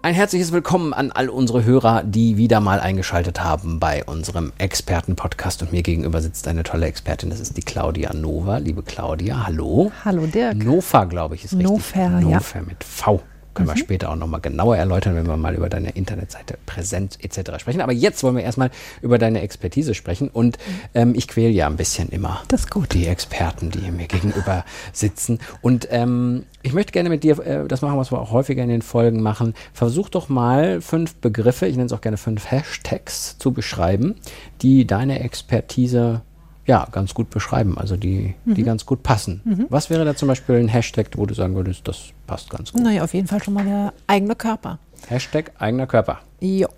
Ein herzliches Willkommen an all unsere Hörer, die wieder mal eingeschaltet haben bei unserem Expertenpodcast. Und mir gegenüber sitzt eine tolle Expertin, das ist die Claudia Nova. Liebe Claudia, hallo. Hallo Dirk. Nova, glaube ich, ist richtig. Nofer, ja. Nofer mit V. Können wir später auch nochmal genauer erläutern, wenn wir mal über deine Internetseite Präsenz etc. sprechen. Aber jetzt wollen wir erstmal über deine Expertise sprechen. Und ähm, ich quäle ja ein bisschen immer Das gut. die Experten, die mir gegenüber sitzen. Und ähm, ich möchte gerne mit dir äh, das machen, was wir auch häufiger in den Folgen machen. Versuch doch mal fünf Begriffe, ich nenne es auch gerne fünf Hashtags zu beschreiben, die deine Expertise ja, ganz gut beschreiben, also die, die ganz gut passen. Was wäre da zum Beispiel ein Hashtag, wo du sagen würdest, das passt ganz gut? Naja, auf jeden Fall schon mal der eigene Körper. Hashtag eigener Körper. Jo.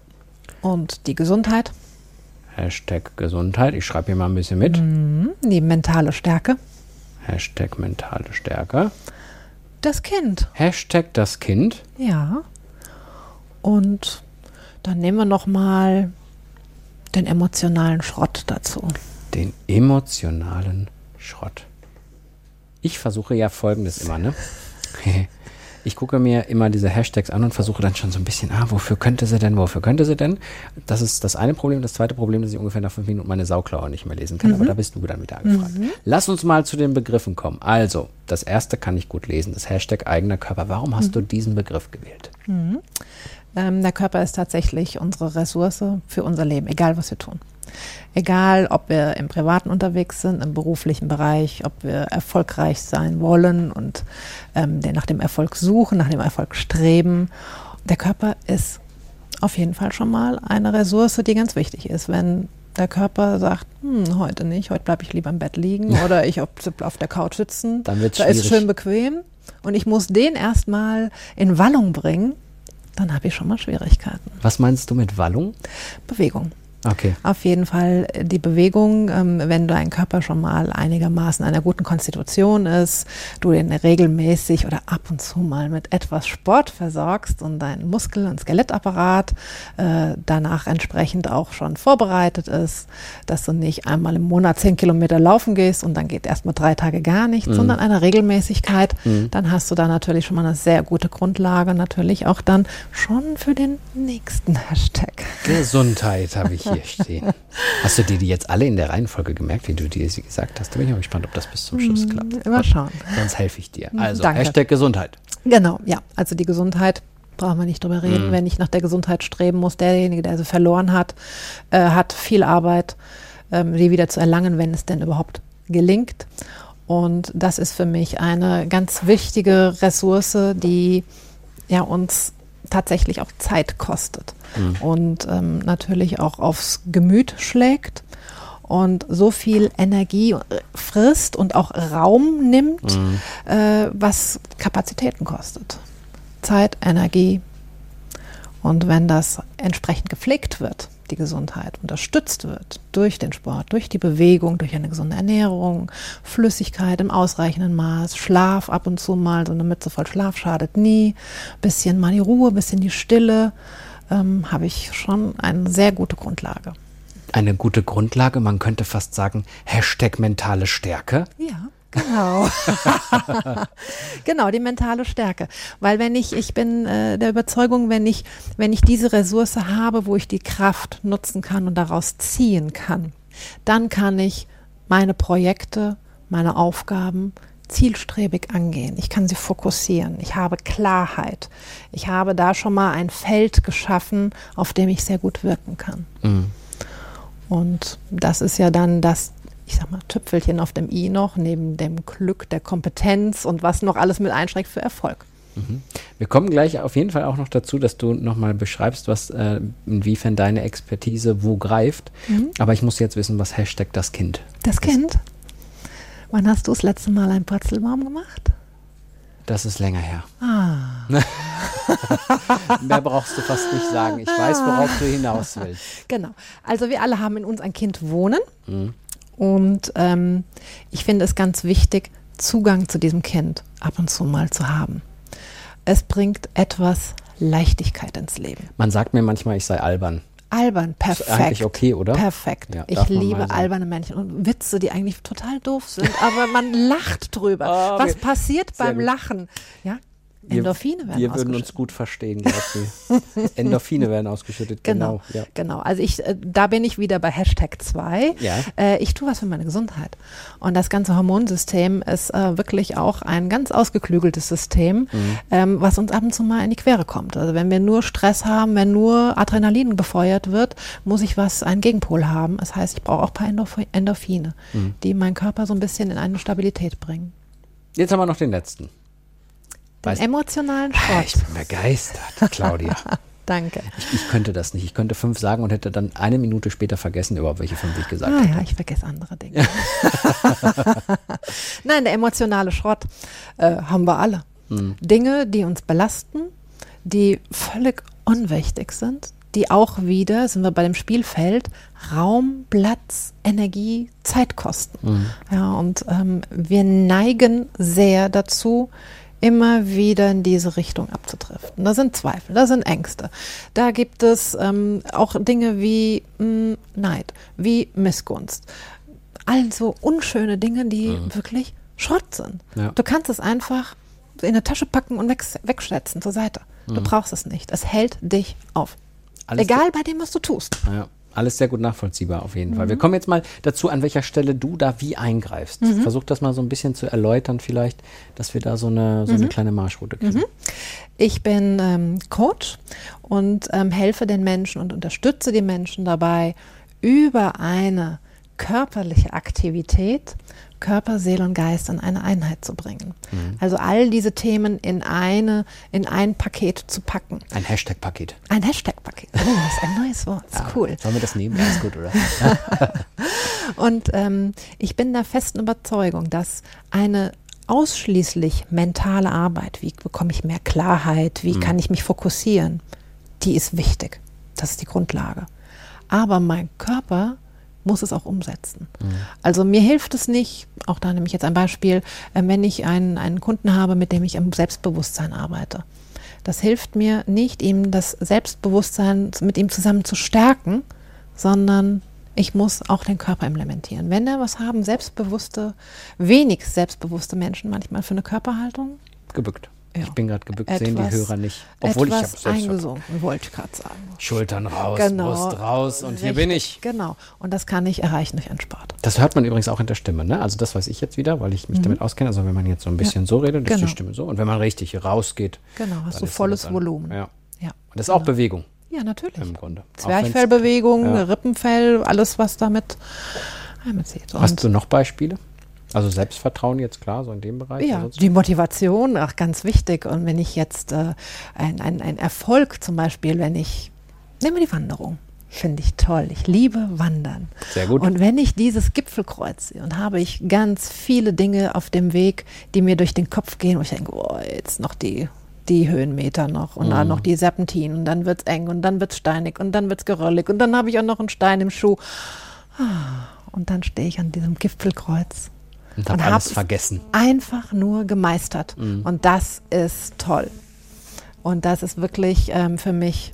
Und die Gesundheit, Hashtag Gesundheit. Ich schreibe hier mal ein bisschen mit. die mentale Stärke, Hashtag mentale Stärke. das Kind. Hashtag das Kind. Ja. Und dann nehmen wir noch mal den emotionalen Schrott dazu. Den emotionalen Schrott. Ich versuche ja folgendes immer, ne? Ich gucke mir immer diese Hashtags an und versuche dann schon so ein bisschen, ah, wofür könnte sie denn, wofür könnte sie denn? Das ist das eine Problem. Das zweite Problem, dass ich ungefähr nach fünf Minuten meine Sauklaue nicht mehr lesen kann. Aber da bist du dann wieder angefragt. Lass uns mal zu den Begriffen kommen. Also, das erste kann ich gut lesen, das Hashtag eigener Körper. Warum hast du diesen Begriff gewählt? Ähm, der Körper ist tatsächlich unsere Ressource für unser Leben, egal was wir tun. Egal, ob wir im Privaten unterwegs sind, im beruflichen Bereich, ob wir erfolgreich sein wollen und ähm, nach dem Erfolg suchen, nach dem Erfolg streben. Der Körper ist auf jeden Fall schon mal eine Ressource, die ganz wichtig ist. Wenn der Körper sagt, hm, heute nicht, heute bleibe ich lieber im Bett liegen oder ich auf, auf der Couch sitzen, Dann wird's da ist schwierig. schön bequem und ich muss den erstmal in Wallung bringen, dann habe ich schon mal Schwierigkeiten. Was meinst du mit Wallung? Bewegung. Okay. Auf jeden Fall äh, die Bewegung, ähm, wenn dein Körper schon mal einigermaßen einer guten Konstitution ist, du den regelmäßig oder ab und zu mal mit etwas Sport versorgst und dein Muskel- und Skelettapparat äh, danach entsprechend auch schon vorbereitet ist, dass du nicht einmal im Monat zehn Kilometer laufen gehst und dann geht erstmal drei Tage gar nichts, sondern eine Regelmäßigkeit, dann hast du da natürlich schon mal eine sehr gute Grundlage, natürlich auch dann schon für den nächsten Hashtag. Gesundheit habe ich hier stehen. Hast du dir die jetzt alle in der Reihenfolge gemerkt, wie du dir sie gesagt hast? Da bin ich mal gespannt, ob das bis zum Schluss klappt. Mal schauen. Sonst helfe ich dir. Also, Danke. Hashtag Gesundheit. Genau, ja. Also die Gesundheit brauchen wir nicht drüber reden. Wenn ich nach der Gesundheit streben muss, derjenige, der sie verloren hat, äh, hat viel Arbeit, ähm, die wieder zu erlangen, wenn es denn überhaupt gelingt. Und das ist für mich eine ganz wichtige Ressource, die ja uns tatsächlich auch Zeit kostet und ähm, natürlich auch aufs Gemüt schlägt und so viel Energie äh, frisst und auch Raum nimmt, äh, was Kapazitäten kostet. Zeit, Energie. Und wenn das entsprechend gepflegt wird, die Gesundheit unterstützt wird durch den Sport, durch die Bewegung, durch eine gesunde Ernährung, Flüssigkeit im ausreichenden Maß, Schlaf ab und zu mal, so eine Mütze voll Schlaf schadet nie, bisschen mal die Ruhe, bisschen die Stille, ähm, habe ich schon eine sehr gute Grundlage. Eine gute Grundlage, man könnte fast sagen, Hashtag mentale Stärke. Ja, genau. genau, die mentale Stärke. Weil wenn ich, ich bin äh, der Überzeugung, wenn ich, wenn ich diese Ressource habe, wo ich die Kraft nutzen kann und daraus ziehen kann, dann kann ich meine Projekte, meine Aufgaben zielstrebig angehen. Ich kann sie fokussieren. Ich habe Klarheit. Ich habe da schon mal ein Feld geschaffen, auf dem ich sehr gut wirken kann. Und das ist ja dann das, ich sag mal, Tüpfelchen auf dem i noch, neben dem Glück, der Kompetenz und was noch alles mit einschränkt für Erfolg. Wir kommen gleich auf jeden Fall auch noch dazu, dass du nochmal beschreibst, was, äh, inwiefern deine Expertise wo greift. Aber ich muss jetzt wissen, was Hashtag das Kind. Das Kind, wann hast du das letzte Mal einen Purzelbaum gemacht? Das ist länger her. Ah, Mehr brauchst du fast nicht sagen. Ich weiß, worauf du hinaus willst. genau. Also wir alle haben in uns ein Kind wohnen. Und ähm, ich finde es ganz wichtig, Zugang zu diesem Kind ab und zu mal zu haben. Es bringt etwas Leichtigkeit ins Leben. Man sagt mir manchmal, ich sei albern. Albern, perfekt. Ist eigentlich okay, oder? Perfekt. Ja, ich liebe alberne Männchen und Witze, die eigentlich total doof sind, aber man lacht drüber. Oh, Was passiert beim gut. Lachen? Ja, Endorphine werden Wir würden uns gut verstehen, glaube ich. Endorphine werden ausgeschüttet, genau. Genau, ja. genau. Also ich, äh, da bin ich wieder bei Hashtag 2. Ja. Äh, ich tue was für meine Gesundheit. Und das ganze Hormonsystem ist äh, wirklich auch ein ganz ausgeklügeltes System, mhm. ähm, was uns ab und zu mal in die Quere kommt. Also wenn wir nur Stress haben, wenn nur Adrenalin befeuert wird, muss ich was, einen Gegenpol haben. Das heißt, ich brauche auch ein paar Endorphine, mhm. die meinen Körper so ein bisschen in eine Stabilität bringen. Jetzt haben wir noch den letzten. Den weißt, emotionalen Schrott. Ich bin begeistert, Claudia. Danke. Ich, ich, könnte das nicht. Ich könnte fünf sagen und hätte dann eine Minute später vergessen, überhaupt welche fünf ich gesagt habe. Ah, ja, ich vergesse andere Dinge. Nein, der emotionale Schrott äh, haben wir alle. Hm. Dinge, die uns belasten, die völlig unwichtig sind, die auch wieder, sind wir bei dem Spielfeld, Raum, Platz, Energie, Zeit kosten. Mhm. Ja, und ähm, wir neigen sehr dazu, immer wieder in diese Richtung abzudriften. Da sind Zweifel, da sind Ängste. Da gibt es ähm, auch Dinge wie mh, hm, Neid, wie Missgunst. Also unschöne Dinge, die mhm. wirklich Schrott sind. Ja. Du kannst es einfach in eine Tasche packen und weg, wegschätzen zur Seite. Du mhm. brauchst es nicht. Es hält dich auf. Alles Egal bei dem, was du tust. Ja alles sehr gut nachvollziehbar auf jeden mhm. Fall. Wir kommen jetzt mal dazu, an welcher Stelle du da wie eingreifst. Mhm. Versuch das mal so ein bisschen zu erläutern, vielleicht, dass wir da so eine, so eine mhm. kleine Marschroute kriegen. Mhm. Ich bin ähm, Coach und ähm, helfe den Menschen und unterstütze die Menschen dabei, über eine körperliche Aktivität Körper, Seele und Geist in eine Einheit zu bringen. Mhm. Also all diese Themen in eine, in ein Paket zu packen. Ein Hashtag-Paket. Ein Hashtag-Paket. Oh, das ist ein neues Wort. Das ist ja, cool. Sollen wir das nehmen? Ja, ist gut, oder? und ähm, ich bin der festen Überzeugung, dass eine ausschließlich mentale Arbeit, wie bekomme ich mehr Klarheit, wie mhm. kann ich mich fokussieren, die ist wichtig. Das ist die Grundlage. Aber mein Körper muss es auch umsetzen. Mhm. Also mir hilft es nicht, auch da nehme ich jetzt ein Beispiel, äh, wenn ich einen, einen Kunden habe, mit dem ich am Selbstbewusstsein arbeite. Das hilft mir nicht, ihm das Selbstbewusstsein mit ihm zusammen zu stärken, sondern ich muss auch den Körper implementieren. Wenn er was haben, selbstbewusste, wenig selbstbewusste Menschen manchmal für eine Körperhaltung? Gebückt. Ja. Ich bin gerade gebückt, etwas, sehen die Hörer nicht. Obwohl ich habe selbst eingesunken, wollte ich gerade sagen. Schultern raus, genau. Brust raus und Richtig, hier bin ich. Genau. Und das kann ich erreichen durch Entspart. Das hört man übrigens auch in der Stimme, ne? Also das weiß ich jetzt wieder, weil ich mich mhm. damit auskenne. Also wenn man jetzt so ein bisschen ja. so redet, genau. ist die genau. Stimme so. Und wenn man richtig rausgeht. Genau, hast du volles Volumen. Ja. ja. Und das ist genau. auch Bewegung. Ja, natürlich. Im Grunde. Zwerchfellbewegung, ja. Rippenfell, alles, was damit einbezieht. Hast du noch Beispiele? Also Selbstvertrauen jetzt klar, so in dem Bereich? Ja, die Motivation, auch ganz wichtig. Und wenn ich jetzt äh, ein, ein, ein Erfolg zum Beispiel, wenn ich, nehmen wir die Wanderung, finde ich toll. Ich liebe Wandern. Sehr gut. Und wenn ich dieses Gipfelkreuz sehe und habe ich ganz viele Dinge auf dem Weg, die mir durch den Kopf gehen, wo ich denke, oh, jetzt noch die die Höhenmeter noch und mhm. dann noch die Serpentinen und dann wird es eng und dann wird es steinig und dann wird es geröllig und dann habe ich auch noch einen Stein im Schuh. Ah, und dann stehe ich an diesem Gipfelkreuz und habe alles vergessen. Einfach nur gemeistert. Mhm. Und das ist toll. Und das ist wirklich ähm, für mich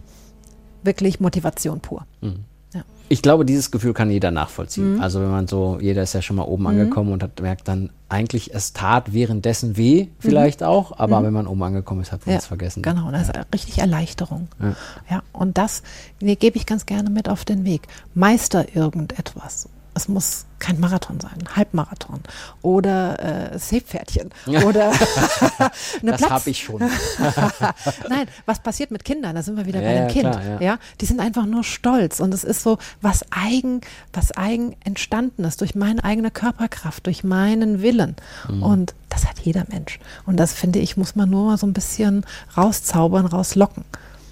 wirklich Motivation pur. Mhm. Ja. Ich glaube, dieses Gefühl kann jeder nachvollziehen. Mhm. Also wenn man so, jeder ist ja schon mal oben mhm. angekommen und hat merkt dann eigentlich, es tat währenddessen weh, vielleicht mhm. auch, aber mhm. wenn man oben angekommen ist, hat man ja, es vergessen. Genau, das ja. ist richtig Erleichterung. Ja. ja und das nee, gebe ich ganz gerne mit auf den Weg. Meister irgendetwas es muss kein Marathon sein, ein Halbmarathon oder äh, Seepferdchen oder eine Das habe ich schon. Nein, was passiert mit Kindern? Da sind wir wieder ja, bei dem ja, Kind. Klar, ja. ja. die sind einfach nur stolz und es ist so was eigen, was eigen entstanden ist durch meine eigene Körperkraft, durch meinen Willen mhm. und das hat jeder Mensch und das finde ich muss man nur mal so ein bisschen rauszaubern, rauslocken.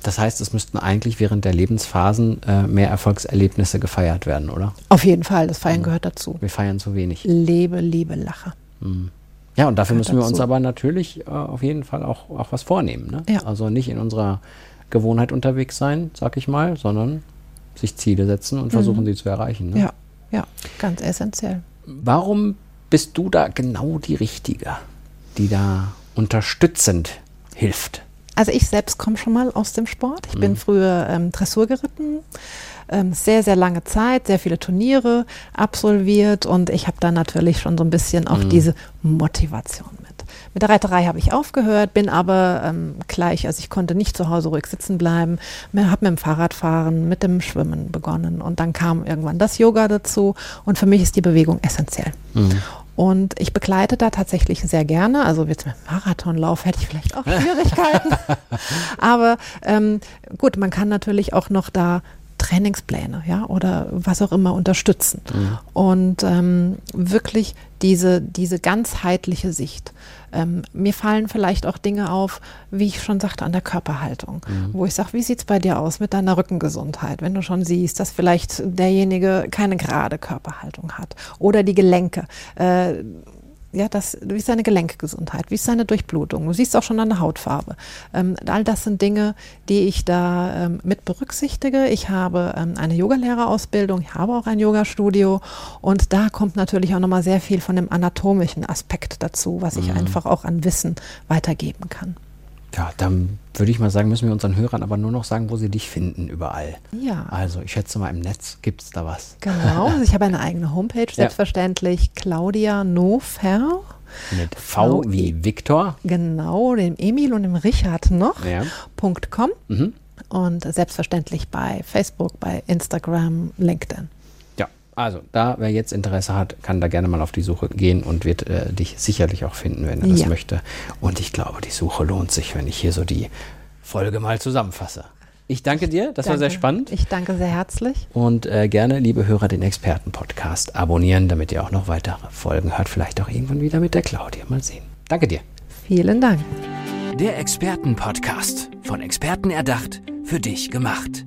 Das heißt, es müssten eigentlich während der Lebensphasen äh, mehr Erfolgserlebnisse gefeiert werden, oder? Auf jeden Fall, das Feiern mhm. gehört dazu. Wir feiern zu wenig. Lebe, liebe, lache. Mhm. Ja, und dafür müssen wir uns aber natürlich äh, auf jeden Fall auch, auch was vornehmen. Ne? Ja. Also nicht in unserer Gewohnheit unterwegs sein, sag ich mal, sondern sich Ziele setzen und versuchen, mhm. sie zu erreichen. Ne? Ja, Ja, ganz essentiell. Warum bist du da genau die Richtige, die da unterstützend hilft? Also ich selbst komme schon mal aus dem Sport. Ich mhm. bin früher ähm, Dressur geritten, ähm, sehr, sehr lange Zeit, sehr viele Turniere absolviert und ich habe da natürlich schon so ein bisschen auch mhm. diese Motivation mit. Mit der Reiterei habe ich aufgehört, bin aber ähm, gleich, also ich konnte nicht zu Hause ruhig sitzen bleiben, habe mit dem Fahrradfahren, mit dem Schwimmen begonnen und dann kam irgendwann das Yoga dazu und für mich ist die Bewegung essentiell. Mhm. Und ich begleite da tatsächlich sehr gerne. Also jetzt mit Marathonlauf hätte ich vielleicht auch Schwierigkeiten. Aber ähm, gut, man kann natürlich auch noch da Trainingspläne, ja, oder was auch immer unterstützen. Mhm. Und ähm, wirklich diese, diese ganzheitliche Sicht. Ähm, mir fallen vielleicht auch Dinge auf, wie ich schon sagte, an der Körperhaltung, mhm. wo ich sage, wie sieht es bei dir aus mit deiner Rückengesundheit, wenn du schon siehst, dass vielleicht derjenige keine gerade Körperhaltung hat oder die Gelenke. Äh, ja, das, wie ist seine Gelenkgesundheit, wie ist seine Durchblutung. Du siehst auch schon an der Hautfarbe. Ähm, all das sind Dinge, die ich da ähm, mit berücksichtige. Ich habe ähm, eine Yogalehrerausbildung, ich habe auch ein Yogastudio und da kommt natürlich auch nochmal sehr viel von dem anatomischen Aspekt dazu, was ich mhm. einfach auch an Wissen weitergeben kann. Ja, dann würde ich mal sagen, müssen wir unseren Hörern aber nur noch sagen, wo sie dich finden, überall. Ja. Also, ich schätze mal, im Netz gibt es da was. Genau, also ich habe eine eigene Homepage, selbstverständlich, ja. Claudia Nofer. Mit V wie Viktor. Genau, dem Emil und dem Richard noch. Ja. .com. Mhm. Und selbstverständlich bei Facebook, bei Instagram, LinkedIn. Also, da, wer jetzt Interesse hat, kann da gerne mal auf die Suche gehen und wird äh, dich sicherlich auch finden, wenn er das ja. möchte. Und ich glaube, die Suche lohnt sich, wenn ich hier so die Folge mal zusammenfasse. Ich danke dir, das danke. war sehr spannend. Ich danke sehr herzlich. Und äh, gerne, liebe Hörer, den Experten-Podcast abonnieren, damit ihr auch noch weitere Folgen hört. Vielleicht auch irgendwann wieder mit der Claudia. Mal sehen. Danke dir. Vielen Dank. Der Experten-Podcast. Von Experten erdacht, für dich gemacht.